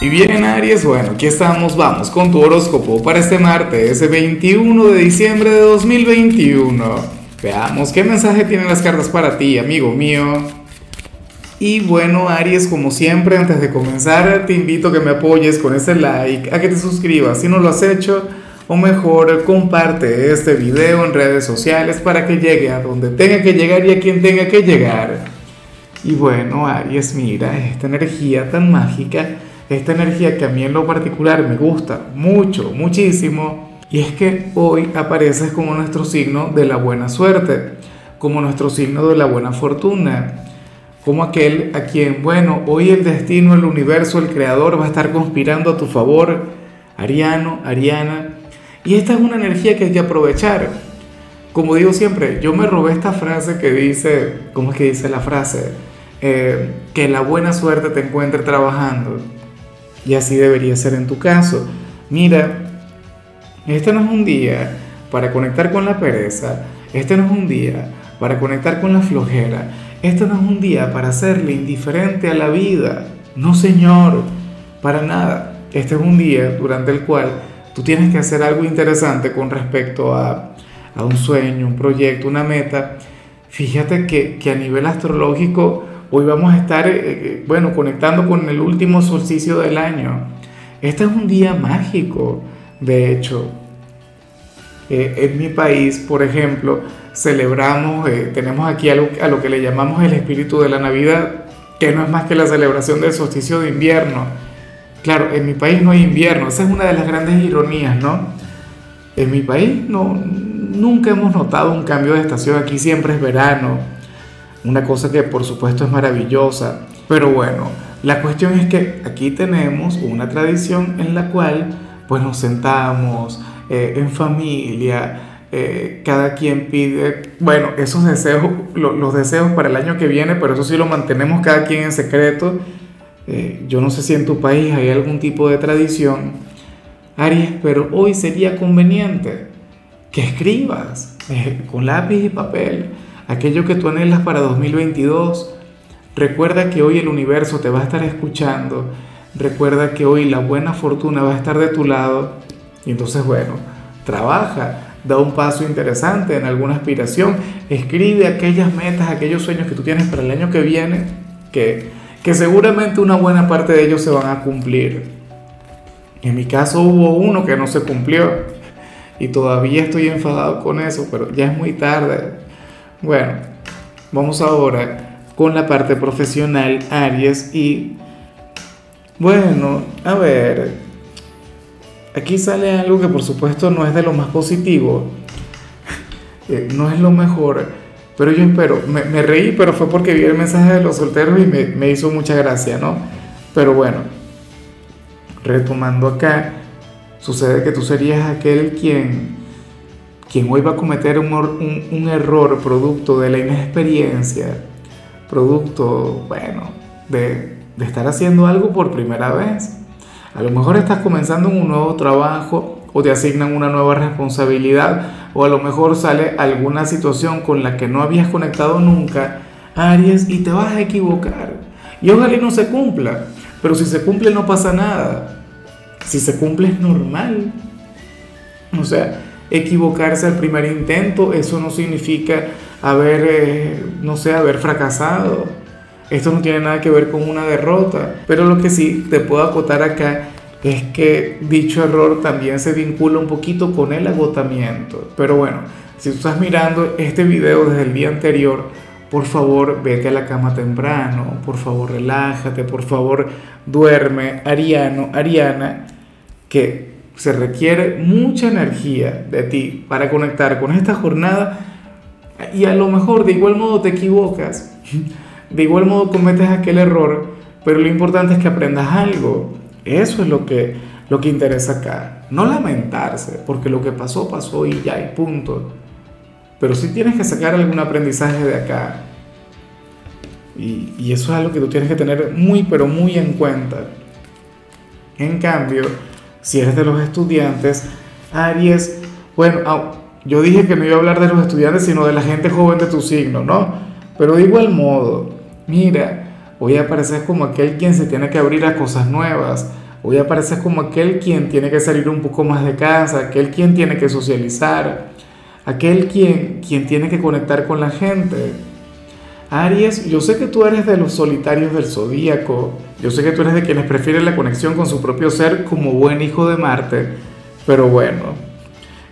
Y bien Aries, bueno, aquí estamos, vamos con tu horóscopo para este martes, 21 de diciembre de 2021. Veamos qué mensaje tienen las cartas para ti, amigo mío. Y bueno Aries, como siempre, antes de comenzar, te invito a que me apoyes con ese like, a que te suscribas si no lo has hecho, o mejor, comparte este video en redes sociales para que llegue a donde tenga que llegar y a quien tenga que llegar. Y bueno Aries, mira, esta energía tan mágica esta energía que a mí en lo particular me gusta mucho, muchísimo, y es que hoy apareces como nuestro signo de la buena suerte, como nuestro signo de la buena fortuna, como aquel a quien, bueno, hoy el destino, el universo, el creador va a estar conspirando a tu favor, Ariano, Ariana, y esta es una energía que hay que aprovechar. Como digo siempre, yo me robé esta frase que dice, ¿cómo es que dice la frase? Eh, que la buena suerte te encuentre trabajando. Y así debería ser en tu caso. Mira, este no es un día para conectar con la pereza, este no es un día para conectar con la flojera, este no es un día para hacerle indiferente a la vida. No, señor, para nada. Este es un día durante el cual tú tienes que hacer algo interesante con respecto a, a un sueño, un proyecto, una meta. Fíjate que, que a nivel astrológico Hoy vamos a estar, eh, eh, bueno, conectando con el último solsticio del año. Este es un día mágico, de hecho. Eh, en mi país, por ejemplo, celebramos, tenemos aquí a lo, que le llamamos el espíritu de la Navidad, que no es más que la celebración del solsticio de invierno. Claro, en mi país no hay invierno, esa es una de las grandes ironías, ¿no? En mi país no, nunca hemos notado un cambio de estación, aquí siempre es verano, una cosa que por supuesto es maravillosa. Pero bueno, la cuestión es que aquí tenemos una tradición en la cual pues nos sentamos eh, en familia, eh, cada quien pide, bueno, esos deseos, los deseos para el año que viene, pero eso sí lo mantenemos cada quien en secreto. Eh, yo no sé si en tu país hay algún tipo de tradición, Aries, pero hoy sería conveniente que escribas con lápiz y papel aquello que tú anhelas para 2022. Recuerda que hoy el universo te va a estar escuchando. Recuerda que hoy la buena fortuna va a estar de tu lado. Y entonces, bueno, trabaja, da un paso interesante en alguna aspiración, escribe aquellas metas, aquellos sueños que tú tienes para el año que viene, que, que seguramente una buena parte de ellos se van a cumplir. En mi caso hubo uno que no se cumplió y todavía estoy enfadado con eso, pero ya es muy tarde. Bueno, vamos ahora con la parte profesional, Aries, y bueno, a ver, aquí sale algo que por supuesto no es de lo más positivo, eh, no es lo mejor, pero yo espero, me, reí, pero fue porque vi el mensaje de los solteros y me, me hizo mucha gracia, ¿no? Pero bueno, retomando acá, sucede que tú serías aquel quien quien hoy va a cometer un, error producto de la inexperiencia, producto, bueno, de, de estar haciendo algo por primera vez. A lo mejor estás comenzando un nuevo trabajo o te asignan una nueva responsabilidad o a lo mejor sale alguna situación con la que no habías conectado nunca, Aries, y te vas a equivocar. Y ojalá no se cumpla, pero si se cumple no pasa nada. Si se cumple es normal. O sea, equivocarse al primer intento, eso no significa haber, eh, no sé, haber fracasado. Esto no tiene nada que ver con una derrota. Pero lo que sí te puedo acotar acá es que dicho error también se vincula un poquito con el agotamiento. Pero bueno, si tú estás mirando este video desde el día anterior, por favor vete a la cama temprano, por favor relájate, por favor duerme, Ariano, Ariana, que se requiere mucha energía de ti para conectar con esta jornada y a lo mejor de igual modo te equivocas, de igual modo cometes aquel error, pero lo importante es que aprendas algo. Eso es lo que, lo que interesa acá. No lamentarse, porque lo que pasó, pasó y ya, y punto. Pero sí tienes que sacar algún aprendizaje de acá. Y, y eso es algo que tú tienes que tener muy, pero muy en cuenta. En cambio, si eres de los estudiantes, Aries, bueno, ah, yo dije que no iba a hablar de los estudiantes, sino de la gente joven de tu signo, ¿no? Pero de igual modo, mira, hoy apareces como aquel quien se tiene que abrir a cosas nuevas, Hoy apareces como aquel quien tiene que salir un poco más de casa, aquel quien tiene que socializar, aquel quien, quien tiene que conectar con la gente. Aries, yo sé que tú eres de los solitarios del zodíaco, yo sé que tú eres de quienes prefieren la conexión con su propio ser como buen hijo de Marte, pero bueno,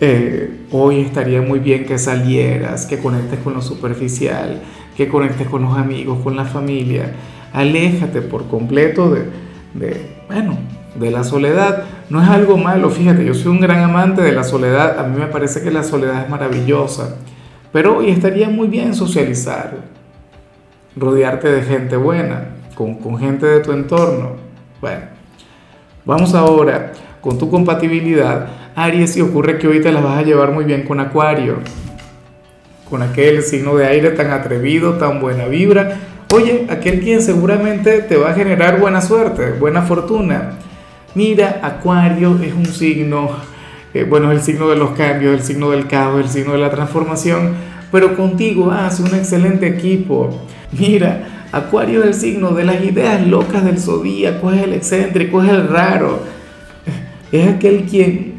eh, hoy estaría muy bien que salieras, que conectes con lo superficial, que conectes con los amigos, con la familia. Aléjate por completo de, de, bueno, de la soledad. No es algo malo, fíjate, yo soy un gran amante de la soledad, a mí me parece que la soledad es maravillosa, pero hoy estaría muy bien socializar, rodearte de gente buena, con, con gente de tu entorno. Bueno, vamos ahora con tu compatibilidad Aries, y ocurre que hoy te las vas a llevar muy bien con Acuario, con aquel signo de aire tan atrevido, tan buena vibra. Oye, aquel quien seguramente te va a generar buena suerte, buena fortuna. Mira, Acuario es un signo, eh, bueno, es el signo de los cambios, el signo del caos, el signo de la transformación, pero contigo hace un excelente equipo. Mira, Acuario es el signo de las ideas locas del zodíaco, es el excéntrico, es el raro. Es aquel quien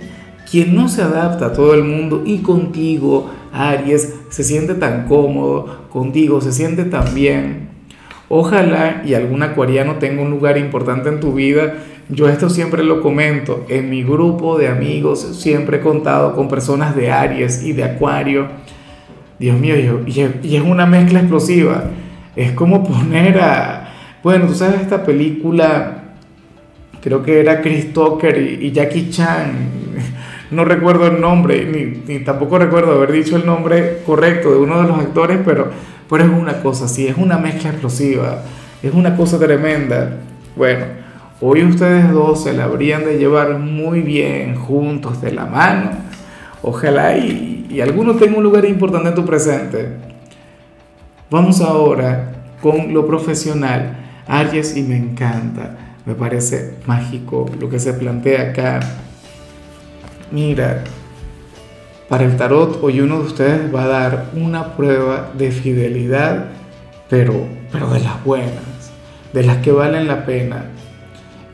quien no se adapta a todo el mundo y contigo, Aries, se siente tan cómodo, contigo se siente tan bien. Ojalá y algún acuariano tenga un lugar importante en tu vida. Yo esto siempre lo comento. En mi grupo de amigos siempre he contado con personas de Aries y de Acuario. Dios mío, y es una mezcla explosiva. Es como poner a... Bueno, tú sabes esta película, creo que era Chris Tucker y Jackie Chan no recuerdo el nombre, ni, tampoco recuerdo haber dicho el nombre correcto de uno de los actores, pero, pero es una cosa así, es una mezcla explosiva, es una cosa tremenda. Bueno, hoy ustedes dos se la habrían de llevar muy bien juntos de la mano. Ojalá y, y alguno tenga un lugar importante en tu presente. Vamos ahora con lo profesional. Aries y me encanta, me parece mágico lo que se plantea acá mira, para el tarot hoy uno de ustedes va a dar una prueba de fidelidad, pero, pero de las buenas, de las que valen la pena.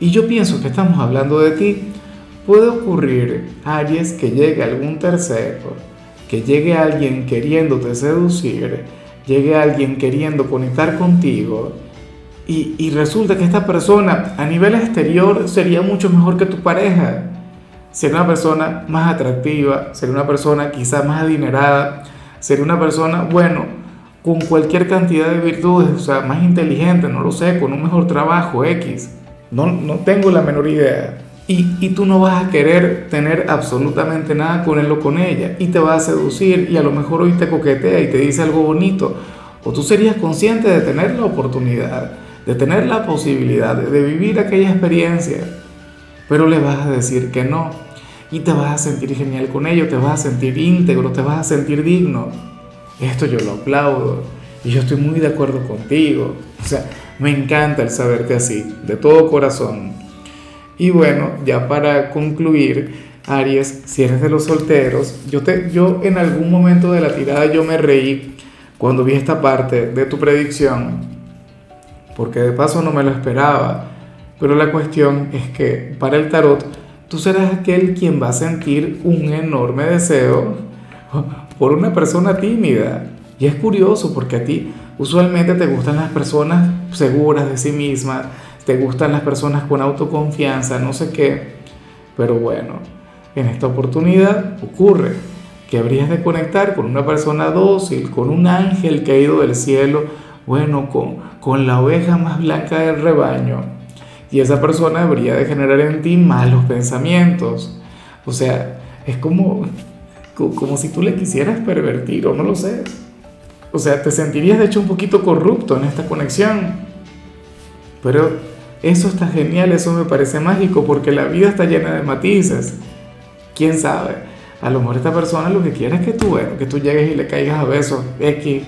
Y yo pienso que estamos hablando de ti. Puede ocurrir, Aries, que llegue algún tercero, que llegue alguien queriéndote seducir, llegue alguien queriendo conectar contigo, y, y resulta que esta persona a nivel exterior sería mucho mejor que tu pareja ser una persona más atractiva, ser una persona quizás más adinerada, ser una persona, bueno, con cualquier cantidad de virtudes, o sea, más inteligente, no lo sé, con un mejor trabajo X. No, no tengo la menor idea. Y, tú no vas a querer tener absolutamente nada con él o con ella. Y te va a seducir y a lo mejor hoy te coquetea y te dice algo bonito. O tú serías consciente de tener la oportunidad, de tener la posibilidad de, de vivir aquella experiencia. Pero le vas a decir que no y te vas a sentir genial con ello, te vas a sentir íntegro, te vas a sentir digno. Esto yo lo aplaudo y yo estoy muy de acuerdo contigo. O sea, me encanta el saberte así, de todo corazón. Y bueno, ya para concluir, Aries, si eres de los solteros, yo, te, yo en algún momento de la tirada yo me reí cuando vi esta parte de tu predicción, porque de paso no me lo esperaba. Pero la cuestión es que para el tarot, tú serás aquel quien va a sentir un enorme deseo por una persona tímida. Y es curioso porque a ti usualmente te gustan las personas seguras de sí mismas, te gustan las personas con autoconfianza, no sé qué. Pero bueno, en esta oportunidad ocurre que habrías de conectar con una persona dócil, con un ángel caído del cielo, bueno, con, con la oveja más blanca del rebaño y esa persona debería de generar en ti malos pensamientos. O sea, es como, como si tú le quisieras pervertir o no lo sé. O sea, te sentirías de hecho un poquito corrupto en esta conexión. Pero eso está genial, eso me parece mágico porque la vida está llena de matices. ¿Quién sabe? A lo mejor esta persona lo que quiere es que tú, bueno, que tú llegues y le caigas a besos. X.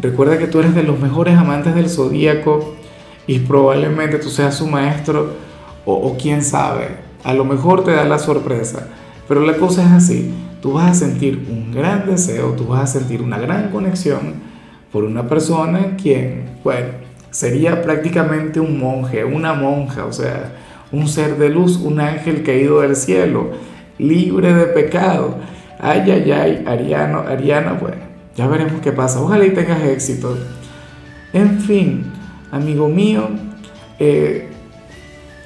Recuerda que tú eres de los mejores amantes del zodíaco y probablemente tú seas su maestro o, quién sabe, a lo mejor te da la sorpresa, pero la cosa es así, tú vas a sentir un gran deseo, tú vas a sentir una gran conexión por una persona quien, bueno, sería prácticamente un monje, una monja, o sea, un ser de luz, un ángel caído del cielo, libre de pecado. Ay, ay, ay, Ariano, Ariana, bueno, ya veremos qué pasa. Ojalá y tengas éxito. En fin, amigo mío, eh,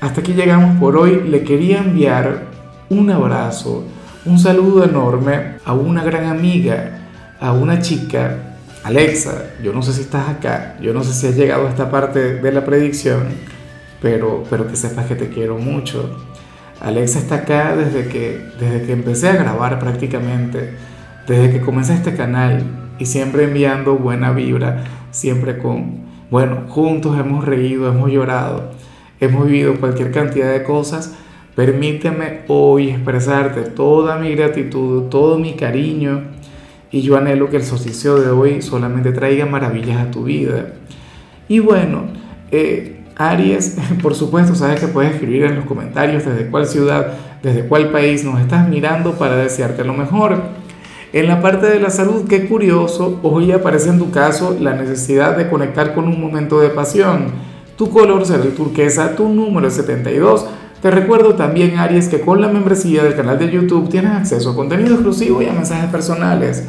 hasta aquí llegamos por hoy. Le quería enviar un abrazo, un saludo enorme a una gran amiga, a una chica, Alexa. Yo no sé si estás acá, yo no sé si has llegado a esta parte de la predicción, pero, pero que sepas que te quiero mucho. Alexa está acá desde que, desde que empecé a grabar prácticamente, desde que comencé este canal y siempre enviando buena vibra, siempre con, bueno, juntos hemos reído, hemos llorado, hemos vivido cualquier cantidad de cosas. Permíteme hoy expresarte toda mi gratitud, todo mi cariño y yo anhelo que el solsticio de hoy solamente traiga maravillas a tu vida. Y bueno, eh, Aries, por supuesto, sabes que puedes escribir en los comentarios desde cuál ciudad, desde cuál país nos estás mirando para desearte lo mejor. En la parte de la salud, qué curioso, hoy aparece en tu caso la necesidad de conectar con un momento de pasión. Tu color será el turquesa, tu número es 72. Te recuerdo también, Aries, que con la membresía del canal de YouTube tienes acceso a contenido exclusivo y a mensajes personales.